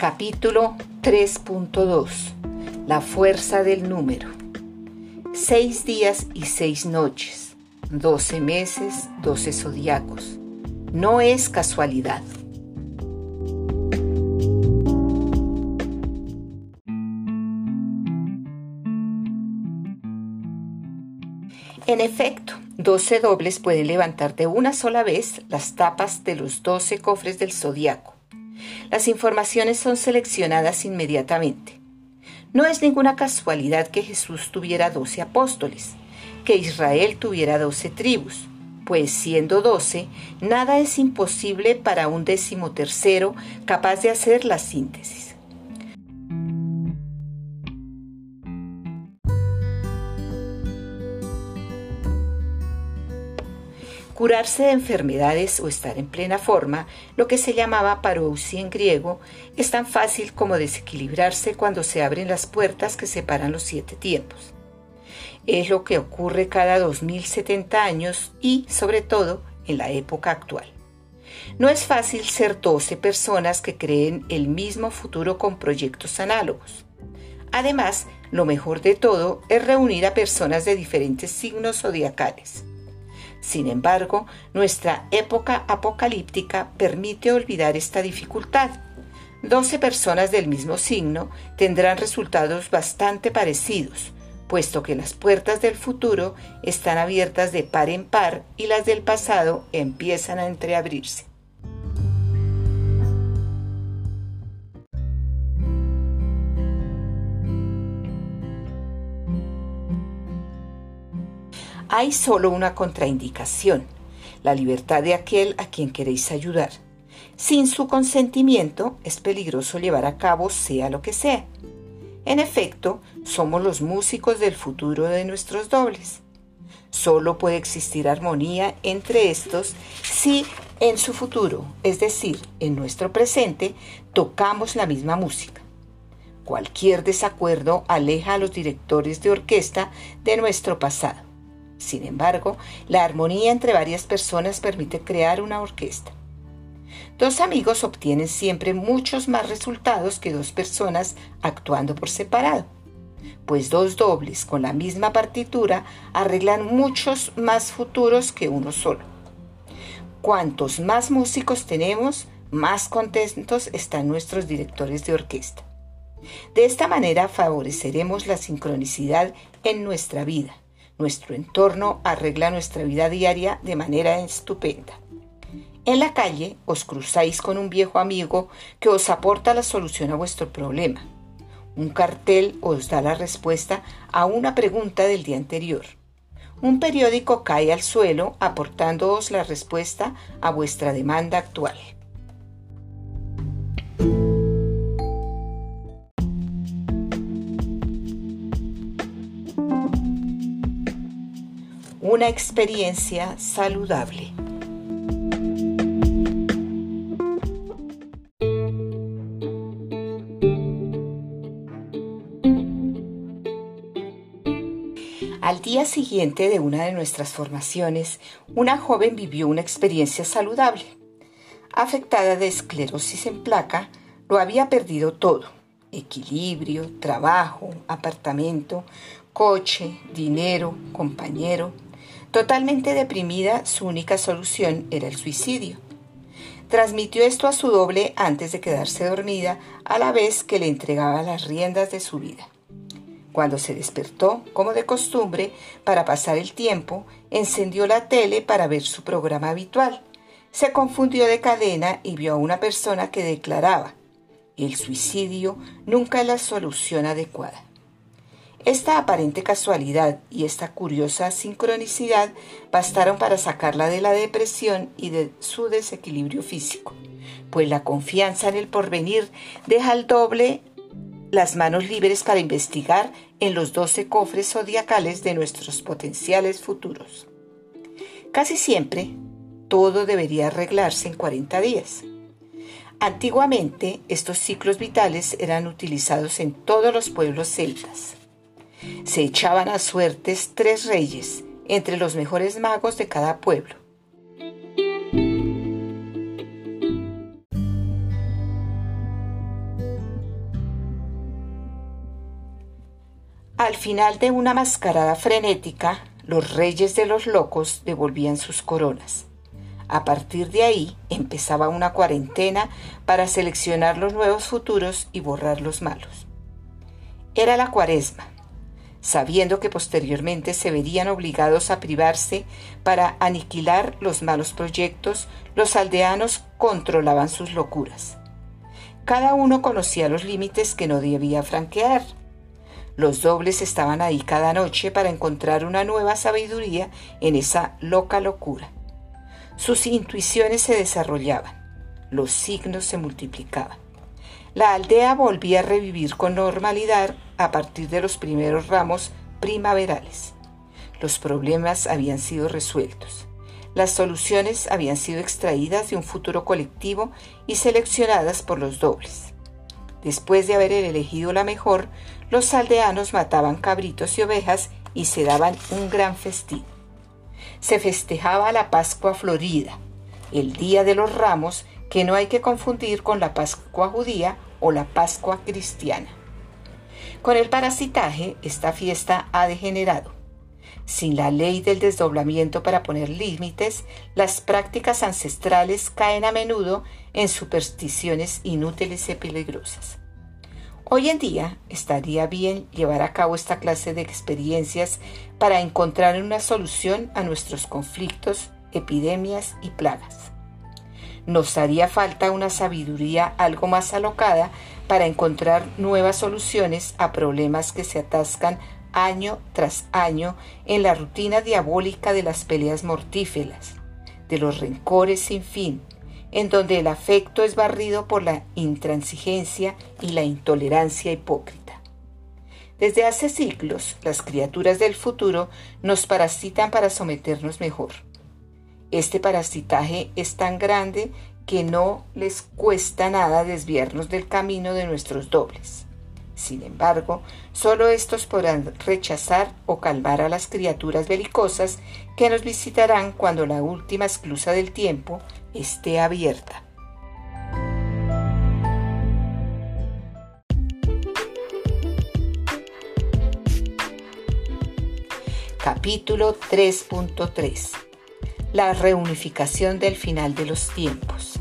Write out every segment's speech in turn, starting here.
Capítulo 3.2 La fuerza del número. Seis días y seis noches, doce meses, doce zodiacos. No es casualidad. En efecto, 12 dobles pueden levantar de una sola vez las tapas de los 12 cofres del zodiaco. Las informaciones son seleccionadas inmediatamente. No es ninguna casualidad que Jesús tuviera 12 apóstoles, que Israel tuviera 12 tribus, pues siendo 12, nada es imposible para un décimo tercero capaz de hacer la síntesis. Curarse de enfermedades o estar en plena forma, lo que se llamaba parousia en griego, es tan fácil como desequilibrarse cuando se abren las puertas que separan los siete tiempos. Es lo que ocurre cada 2070 años y, sobre todo, en la época actual. No es fácil ser 12 personas que creen el mismo futuro con proyectos análogos. Además, lo mejor de todo es reunir a personas de diferentes signos zodiacales. Sin embargo, nuestra época apocalíptica permite olvidar esta dificultad. Doce personas del mismo signo tendrán resultados bastante parecidos, puesto que las puertas del futuro están abiertas de par en par y las del pasado empiezan a entreabrirse. Hay solo una contraindicación, la libertad de aquel a quien queréis ayudar. Sin su consentimiento es peligroso llevar a cabo sea lo que sea. En efecto, somos los músicos del futuro de nuestros dobles. Solo puede existir armonía entre estos si en su futuro, es decir, en nuestro presente, tocamos la misma música. Cualquier desacuerdo aleja a los directores de orquesta de nuestro pasado. Sin embargo, la armonía entre varias personas permite crear una orquesta. Dos amigos obtienen siempre muchos más resultados que dos personas actuando por separado, pues dos dobles con la misma partitura arreglan muchos más futuros que uno solo. Cuantos más músicos tenemos, más contentos están nuestros directores de orquesta. De esta manera favoreceremos la sincronicidad en nuestra vida nuestro entorno arregla nuestra vida diaria de manera estupenda. En la calle os cruzáis con un viejo amigo que os aporta la solución a vuestro problema. Un cartel os da la respuesta a una pregunta del día anterior. Un periódico cae al suelo aportándoos la respuesta a vuestra demanda actual. Una experiencia saludable. Al día siguiente de una de nuestras formaciones, una joven vivió una experiencia saludable. Afectada de esclerosis en placa, lo había perdido todo. Equilibrio, trabajo, apartamento, coche, dinero, compañero, Totalmente deprimida, su única solución era el suicidio. Transmitió esto a su doble antes de quedarse dormida, a la vez que le entregaba las riendas de su vida. Cuando se despertó, como de costumbre, para pasar el tiempo, encendió la tele para ver su programa habitual. Se confundió de cadena y vio a una persona que declaraba, el suicidio nunca es la solución adecuada. Esta aparente casualidad y esta curiosa sincronicidad bastaron para sacarla de la depresión y de su desequilibrio físico, pues la confianza en el porvenir deja al doble las manos libres para investigar en los doce cofres zodiacales de nuestros potenciales futuros. Casi siempre, todo debería arreglarse en 40 días. Antiguamente, estos ciclos vitales eran utilizados en todos los pueblos celtas se echaban a suertes tres reyes entre los mejores magos de cada pueblo. Al final de una mascarada frenética, los reyes de los locos devolvían sus coronas. A partir de ahí empezaba una cuarentena para seleccionar los nuevos futuros y borrar los malos. Era la cuaresma, sabiendo que posteriormente se verían obligados a privarse para aniquilar los malos proyectos, los aldeanos controlaban sus locuras. Cada uno conocía los límites que no debía franquear. Los dobles estaban ahí cada noche para encontrar una nueva sabiduría en esa loca locura. Sus intuiciones se desarrollaban, los signos se multiplicaban. La aldea volvía a revivir con normalidad a partir de los primeros ramos primaverales. Los problemas habían sido resueltos. Las soluciones habían sido extraídas de un futuro colectivo y seleccionadas por los dobles. Después de haber elegido la mejor, los aldeanos mataban cabritos y ovejas y se daban un gran festín se festejaba la Pascua Florida, el Día de los Ramos, que no hay que confundir con la Pascua judía o la Pascua cristiana. Con el parasitaje, esta fiesta ha degenerado. Sin la ley del desdoblamiento para poner límites, las prácticas ancestrales caen a menudo en supersticiones inútiles y peligrosas. Hoy en día estaría bien llevar a cabo esta clase de experiencias para encontrar una solución a nuestros conflictos, epidemias y plagas. Nos haría falta una sabiduría algo más alocada para encontrar nuevas soluciones a problemas que se atascan año tras año en la rutina diabólica de las peleas mortíferas, de los rencores sin fin, en donde el afecto es barrido por la intransigencia y la intolerancia hipócrita. Desde hace siglos, las criaturas del futuro nos parasitan para someternos mejor. Este parasitaje es tan grande que no les cuesta nada desviarnos del camino de nuestros dobles. Sin embargo, solo estos podrán rechazar o calmar a las criaturas belicosas que nos visitarán cuando la última esclusa del tiempo esté abierta. Capítulo 3.3 La reunificación del final de los tiempos.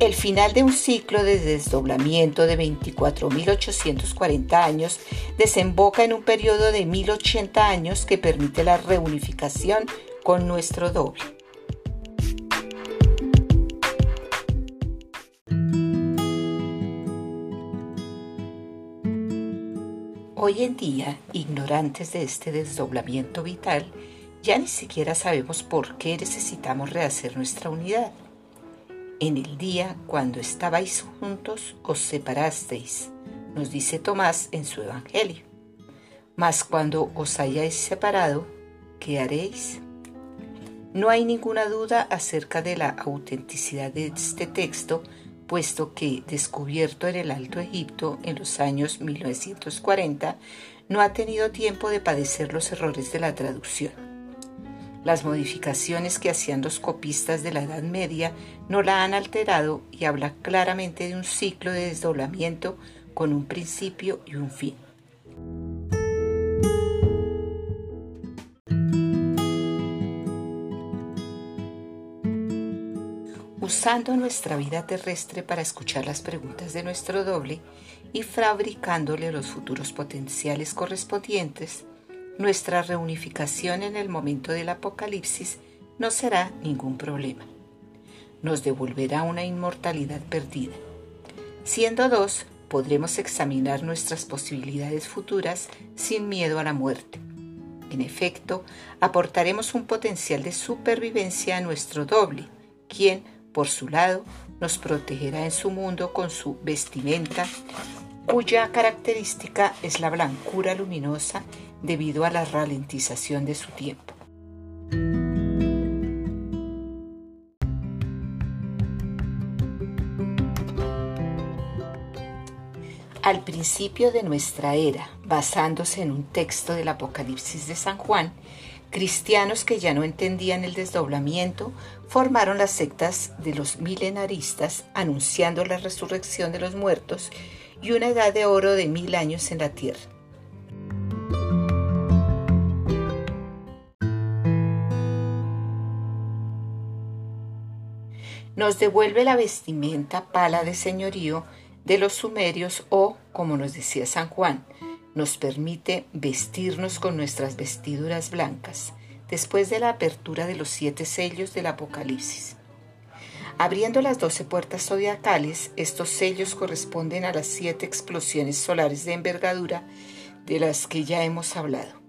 El final de un ciclo de desdoblamiento de 24.840 años desemboca en un periodo de 1.080 años que permite la reunificación con nuestro doble. Hoy en día, ignorantes de este desdoblamiento vital, ya ni siquiera sabemos por qué necesitamos rehacer nuestra unidad en el día cuando estabais juntos os separasteis, nos dice Tomás en su Evangelio. Mas cuando os hayáis separado, ¿qué haréis? No hay ninguna duda acerca de la autenticidad de este texto, puesto que, descubierto en el Alto Egipto en los años 1940, no ha tenido tiempo de padecer los errores de la traducción. Las modificaciones que hacían los copistas de la Edad Media no la han alterado y habla claramente de un ciclo de desdoblamiento con un principio y un fin. Usando nuestra vida terrestre para escuchar las preguntas de nuestro doble y fabricándole los futuros potenciales correspondientes, nuestra reunificación en el momento del apocalipsis no será ningún problema. Nos devolverá una inmortalidad perdida. Siendo dos, podremos examinar nuestras posibilidades futuras sin miedo a la muerte. En efecto, aportaremos un potencial de supervivencia a nuestro doble, quien, por su lado, nos protegerá en su mundo con su vestimenta, cuya característica es la blancura luminosa debido a la ralentización de su tiempo. Al principio de nuestra era, basándose en un texto del Apocalipsis de San Juan, cristianos que ya no entendían el desdoblamiento formaron las sectas de los milenaristas anunciando la resurrección de los muertos y una edad de oro de mil años en la tierra. Nos devuelve la vestimenta pala de señorío de los sumerios o, como nos decía San Juan, nos permite vestirnos con nuestras vestiduras blancas después de la apertura de los siete sellos del Apocalipsis. Abriendo las doce puertas zodiacales, estos sellos corresponden a las siete explosiones solares de envergadura de las que ya hemos hablado.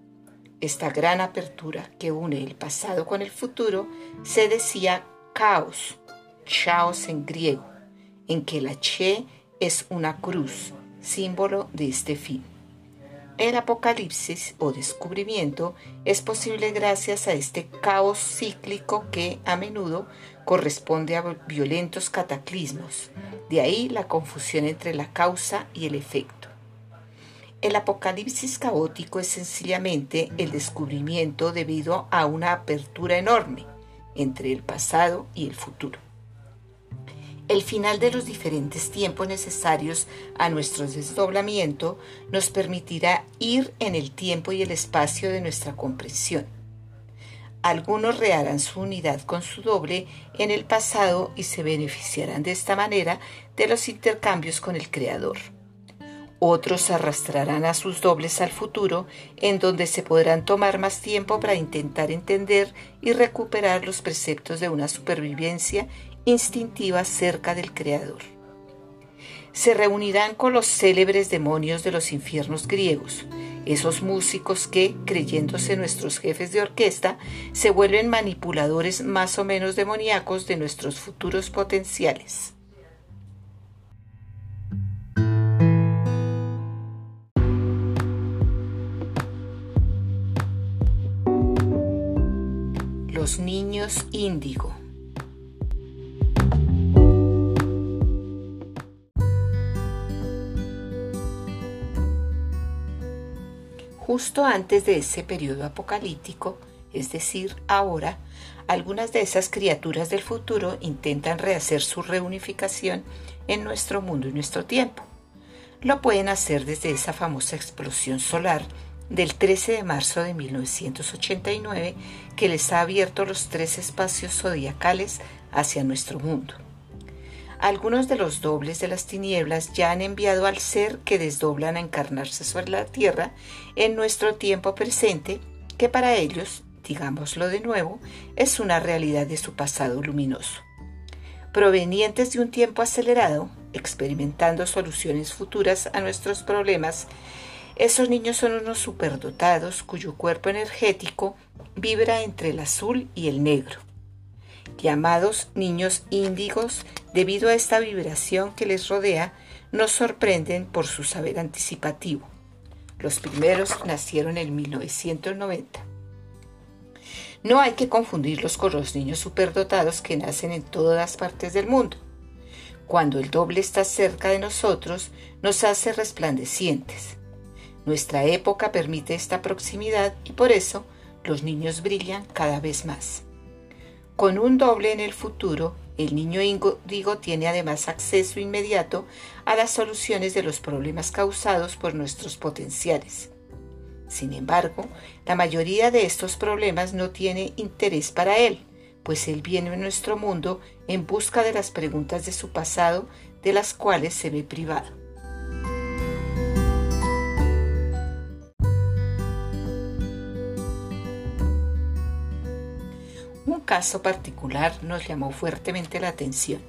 Esta gran apertura que une el pasado con el futuro se decía caos, chaos en griego, en que la che es una cruz, símbolo de este fin. El apocalipsis o descubrimiento es posible gracias a este caos cíclico que a menudo corresponde a violentos cataclismos, de ahí la confusión entre la causa y el efecto. El apocalipsis caótico es sencillamente el descubrimiento debido a una apertura enorme entre el pasado y el futuro. El final de los diferentes tiempos necesarios a nuestro desdoblamiento nos permitirá ir en el tiempo y el espacio de nuestra comprensión. Algunos reharán su unidad con su doble en el pasado y se beneficiarán de esta manera de los intercambios con el Creador. Otros arrastrarán a sus dobles al futuro, en donde se podrán tomar más tiempo para intentar entender y recuperar los preceptos de una supervivencia instintiva cerca del Creador. Se reunirán con los célebres demonios de los infiernos griegos, esos músicos que, creyéndose nuestros jefes de orquesta, se vuelven manipuladores más o menos demoníacos de nuestros futuros potenciales. Los niños índigo. Justo antes de ese periodo apocalíptico, es decir, ahora, algunas de esas criaturas del futuro intentan rehacer su reunificación en nuestro mundo y nuestro tiempo. Lo pueden hacer desde esa famosa explosión solar del 13 de marzo de 1989 que les ha abierto los tres espacios zodiacales hacia nuestro mundo. Algunos de los dobles de las tinieblas ya han enviado al ser que desdoblan a encarnarse sobre la tierra en nuestro tiempo presente, que para ellos, digámoslo de nuevo, es una realidad de su pasado luminoso. Provenientes de un tiempo acelerado, experimentando soluciones futuras a nuestros problemas, esos niños son unos superdotados cuyo cuerpo energético vibra entre el azul y el negro llamados niños índigos, debido a esta vibración que les rodea, nos sorprenden por su saber anticipativo. Los primeros nacieron en 1990. No hay que confundirlos con los niños superdotados que nacen en todas partes del mundo. Cuando el doble está cerca de nosotros, nos hace resplandecientes. Nuestra época permite esta proximidad y por eso los niños brillan cada vez más. Con un doble en el futuro, el niño índigo tiene además acceso inmediato a las soluciones de los problemas causados por nuestros potenciales. Sin embargo, la mayoría de estos problemas no tiene interés para él, pues él viene a nuestro mundo en busca de las preguntas de su pasado de las cuales se ve privado. Caso particular nos llamó fuertemente la atención.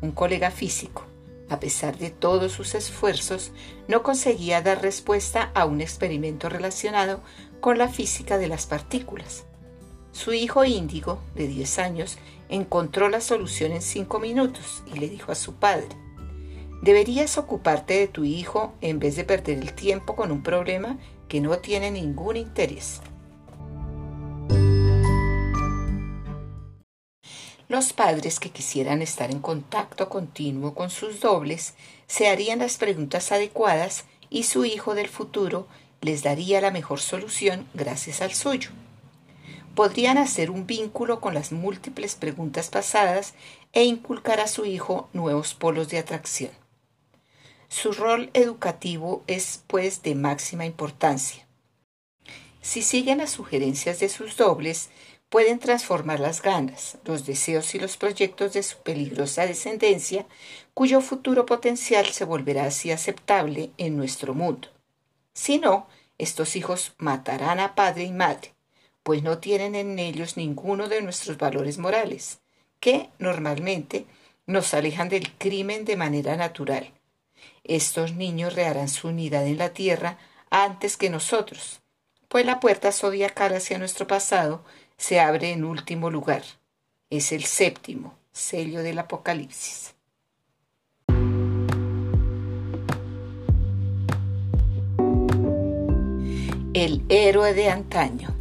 Un colega físico, a pesar de todos sus esfuerzos, no conseguía dar respuesta a un experimento relacionado con la física de las partículas. Su hijo índigo, de 10 años, encontró la solución en 5 minutos y le dijo a su padre, Deberías ocuparte de tu hijo en vez de perder el tiempo con un problema que no tiene ningún interés. Los padres que quisieran estar en contacto continuo con sus dobles se harían las preguntas adecuadas y su hijo del futuro les daría la mejor solución gracias al suyo. Podrían hacer un vínculo con las múltiples preguntas pasadas e inculcar a su hijo nuevos polos de atracción. Su rol educativo es, pues, de máxima importancia. Si siguen las sugerencias de sus dobles, pueden transformar las ganas, los deseos y los proyectos de su peligrosa descendencia, cuyo futuro potencial se volverá así aceptable en nuestro mundo. Si no, estos hijos matarán a padre y madre, pues no tienen en ellos ninguno de nuestros valores morales, que normalmente nos alejan del crimen de manera natural. Estos niños reharán su unidad en la tierra antes que nosotros, pues la puerta zodiacal hacia nuestro pasado se abre en último lugar. Es el séptimo sello del Apocalipsis. El héroe de antaño.